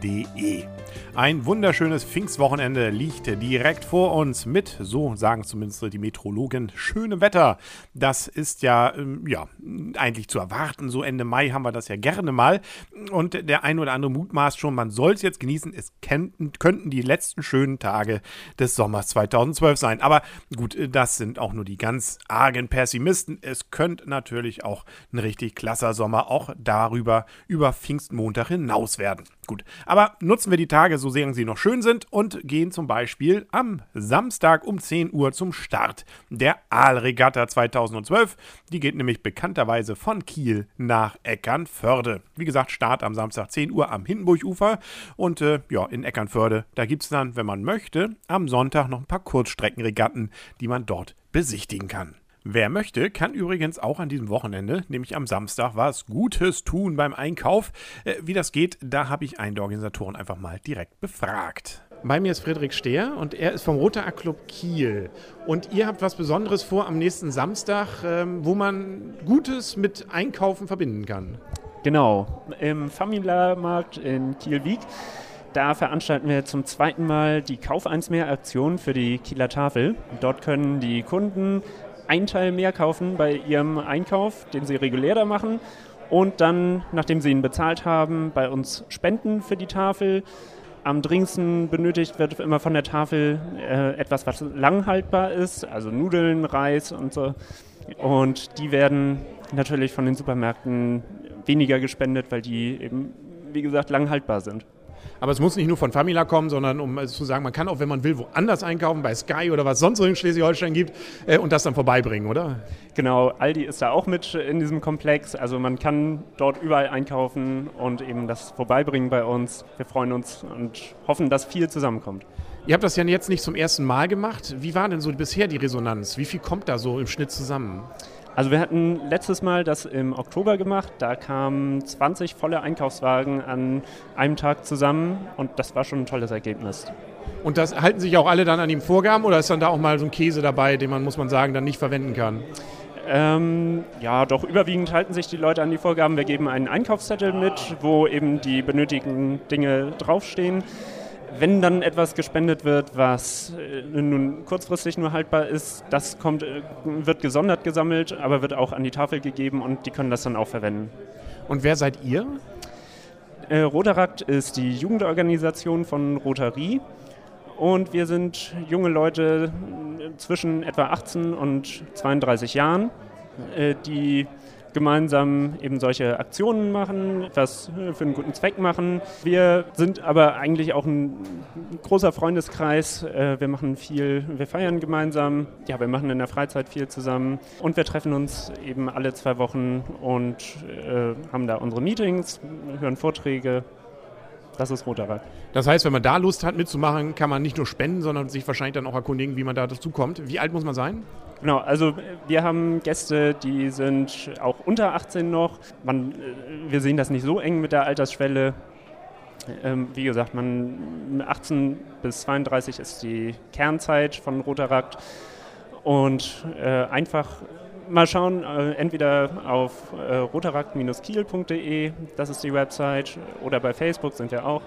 www.pfingstwochenende.de. Ein wunderschönes Pfingstwochenende liegt direkt vor uns mit, so sagen zumindest die Meteorologen, schönem Wetter. Das ist ja, ähm, ja, eigentlich zu erwarten. So Ende Mai haben wir das ja gerne mal. Und der ein oder andere mutmaßt schon, man soll es jetzt genießen. Es könnten, könnten die letzten schönen Tage des Sommers 2012 sein. Aber gut, das sind auch nur die ganz argen Pessimisten. Es könnte natürlich auch ein richtig klasser Sommer auch darüber über Pfingstmontag hinaus werden. Gut, aber nutzen wir die Tage, so sehr sie noch schön sind und gehen zum Beispiel am Samstag um 10 Uhr zum Start der Aalregatta 2012. Die geht nämlich bekannterweise von Kiel nach Eckernförde. Wie gesagt, Start am Samstag 10 Uhr am Hindenburgufer und äh, ja, in Eckernförde, da gibt es dann, wenn man möchte, am Sonntag noch ein paar Kurzstreckenregatten, die man dort besichtigen kann. Wer möchte, kann übrigens auch an diesem Wochenende, nämlich am Samstag, was Gutes tun beim Einkauf. Äh, wie das geht, da habe ich einen der Organisatoren einfach mal direkt befragt. Bei mir ist Friedrich Stehr und er ist vom Roter Club Kiel. Und ihr habt was Besonderes vor am nächsten Samstag, ähm, wo man Gutes mit Einkaufen verbinden kann. Genau, im Familiarmarkt in Kiel-Wieg. Da veranstalten wir zum zweiten Mal die Kauf 1 mehr Aktion für die Kieler Tafel. Dort können die Kunden einen Teil mehr kaufen bei ihrem Einkauf, den sie regulär da machen. Und dann, nachdem sie ihn bezahlt haben, bei uns spenden für die Tafel. Am dringendsten benötigt wird immer von der Tafel äh, etwas, was langhaltbar ist, also Nudeln, Reis und so. Und die werden natürlich von den Supermärkten weniger gespendet, weil die eben, wie gesagt, langhaltbar sind. Aber es muss nicht nur von Famila kommen, sondern um es zu sagen, man kann auch, wenn man will, woanders einkaufen, bei Sky oder was sonst so in Schleswig-Holstein gibt äh, und das dann vorbeibringen, oder? Genau, Aldi ist da auch mit in diesem Komplex. Also man kann dort überall einkaufen und eben das vorbeibringen bei uns. Wir freuen uns und hoffen, dass viel zusammenkommt. Ihr habt das ja jetzt nicht zum ersten Mal gemacht. Wie war denn so bisher die Resonanz? Wie viel kommt da so im Schnitt zusammen? Also wir hatten letztes Mal das im Oktober gemacht. Da kamen 20 volle Einkaufswagen an einem Tag zusammen und das war schon ein tolles Ergebnis. Und das halten sich auch alle dann an die Vorgaben oder ist dann da auch mal so ein Käse dabei, den man, muss man sagen, dann nicht verwenden kann? Ähm, ja, doch überwiegend halten sich die Leute an die Vorgaben. Wir geben einen Einkaufszettel mit, wo eben die benötigten Dinge draufstehen wenn dann etwas gespendet wird, was äh, nun kurzfristig nur haltbar ist, das kommt, äh, wird gesondert gesammelt, aber wird auch an die Tafel gegeben und die können das dann auch verwenden. Und wer seid ihr? Äh, Rotarakt ist die Jugendorganisation von Rotary und wir sind junge Leute äh, zwischen etwa 18 und 32 Jahren, die gemeinsam eben solche Aktionen machen, etwas für einen guten Zweck machen. Wir sind aber eigentlich auch ein großer Freundeskreis. Äh, wir machen viel, wir feiern gemeinsam, ja, wir machen in der Freizeit viel zusammen und wir treffen uns eben alle zwei Wochen und äh, haben da unsere Meetings, hören Vorträge. Das ist Roter Das heißt, wenn man da Lust hat mitzumachen, kann man nicht nur spenden, sondern sich wahrscheinlich dann auch erkundigen, wie man da dazu kommt. Wie alt muss man sein? Genau, also wir haben Gäste, die sind auch unter 18 noch. Man, äh, wir sehen das nicht so eng mit der Altersschwelle. Ähm, wie gesagt, man 18 bis 32 ist die Kernzeit von Rotarakt. Und äh, einfach mal schauen, äh, entweder auf äh, rotarakt-kiel.de, das ist die Website, oder bei Facebook sind wir auch.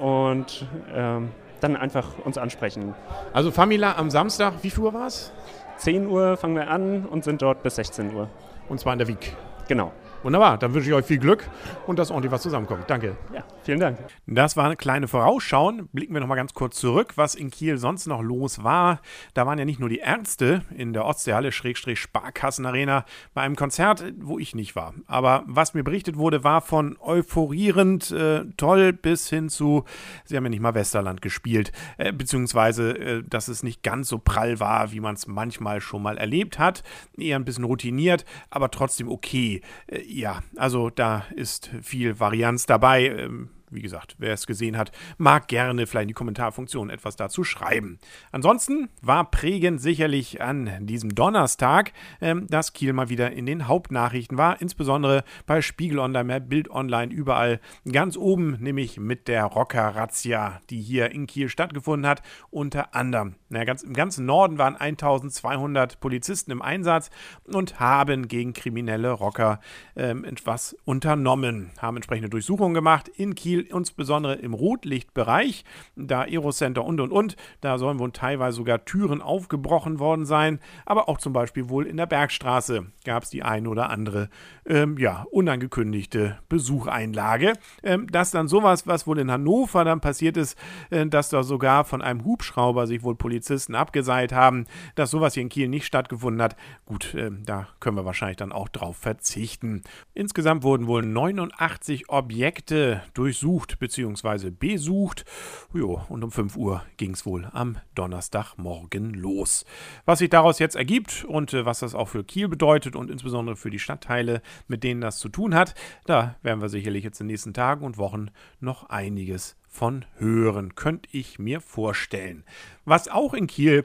Und ähm, dann einfach uns ansprechen. Also Famila am Samstag, wie viel Uhr war es? 10 Uhr fangen wir an und sind dort bis 16 Uhr. Und zwar in der Wieg. Genau. Wunderbar, dann wünsche ich euch viel Glück und dass ordentlich was zusammenkommt. Danke. Ja, vielen Dank. Das war eine kleine Vorausschauen. Blicken wir nochmal ganz kurz zurück, was in Kiel sonst noch los war. Da waren ja nicht nur die Ärzte in der Ostseehalle Schrägstrich Sparkassenarena bei einem Konzert, wo ich nicht war. Aber was mir berichtet wurde, war von euphorierend äh, toll bis hin zu, sie haben ja nicht mal Westerland gespielt, äh, beziehungsweise, äh, dass es nicht ganz so prall war, wie man es manchmal schon mal erlebt hat. Eher ein bisschen routiniert, aber trotzdem okay. Äh, ja, also da ist viel Varianz dabei. Ähm, wie gesagt, wer es gesehen hat, mag gerne vielleicht in die Kommentarfunktion etwas dazu schreiben. Ansonsten war prägend sicherlich an diesem Donnerstag, ähm, dass Kiel mal wieder in den Hauptnachrichten war, insbesondere bei Spiegel Online, Bild Online, überall ganz oben, nämlich mit der Rocker-Razzia, die hier in Kiel stattgefunden hat, unter anderem. Na, ganz, Im ganzen Norden waren 1200 Polizisten im Einsatz und haben gegen kriminelle Rocker ähm, etwas unternommen, haben entsprechende Durchsuchungen gemacht in Kiel, insbesondere im Rotlichtbereich, da Aerocenter und und und. Da sollen wohl teilweise sogar Türen aufgebrochen worden sein, aber auch zum Beispiel wohl in der Bergstraße gab es die eine oder andere ähm, ja, unangekündigte Besucheinlage. Ähm, dass dann sowas, was wohl in Hannover dann passiert ist, äh, dass da sogar von einem Hubschrauber sich wohl Polizisten abgeseilt haben, dass sowas hier in Kiel nicht stattgefunden hat. Gut, äh, da können wir wahrscheinlich dann auch drauf verzichten. Insgesamt wurden wohl 89 Objekte durchsucht bzw. besucht. Jo, und um 5 Uhr ging es wohl am Donnerstagmorgen los. Was sich daraus jetzt ergibt und äh, was das auch für Kiel bedeutet und insbesondere für die Stadtteile, mit denen das zu tun hat, da werden wir sicherlich jetzt in den nächsten Tagen und Wochen noch einiges von hören, könnte ich mir vorstellen. Was auch in Kiel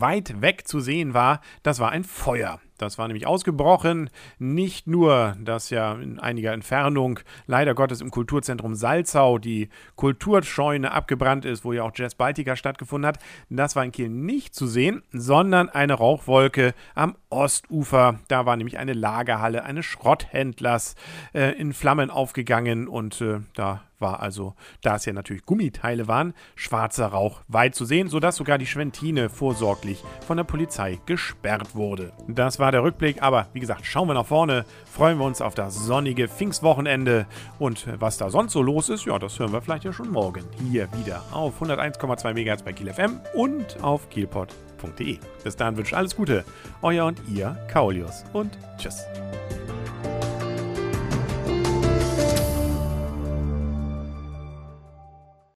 weit weg zu sehen war, das war ein Feuer. Das war nämlich ausgebrochen. Nicht nur, dass ja in einiger Entfernung, leider Gottes im Kulturzentrum Salzau, die Kulturscheune abgebrannt ist, wo ja auch Jazz Baltica stattgefunden hat. Das war in Kiel nicht zu sehen, sondern eine Rauchwolke am Ostufer. Da war nämlich eine Lagerhalle eines Schrotthändlers äh, in Flammen aufgegangen und äh, da war also, da es ja natürlich Gummiteile waren, schwarzer Rauch weit zu sehen, sodass sogar die Schwentine vorsorglich von der Polizei gesperrt wurde. Das war der Rückblick, aber wie gesagt, schauen wir nach vorne, freuen wir uns auf das sonnige Pfingstwochenende und was da sonst so los ist, ja, das hören wir vielleicht ja schon morgen hier wieder auf 101,2 MHz bei Kiel FM und auf kielpot.de. Bis dahin wünsche ich alles Gute, euer und ihr Kaulius und tschüss.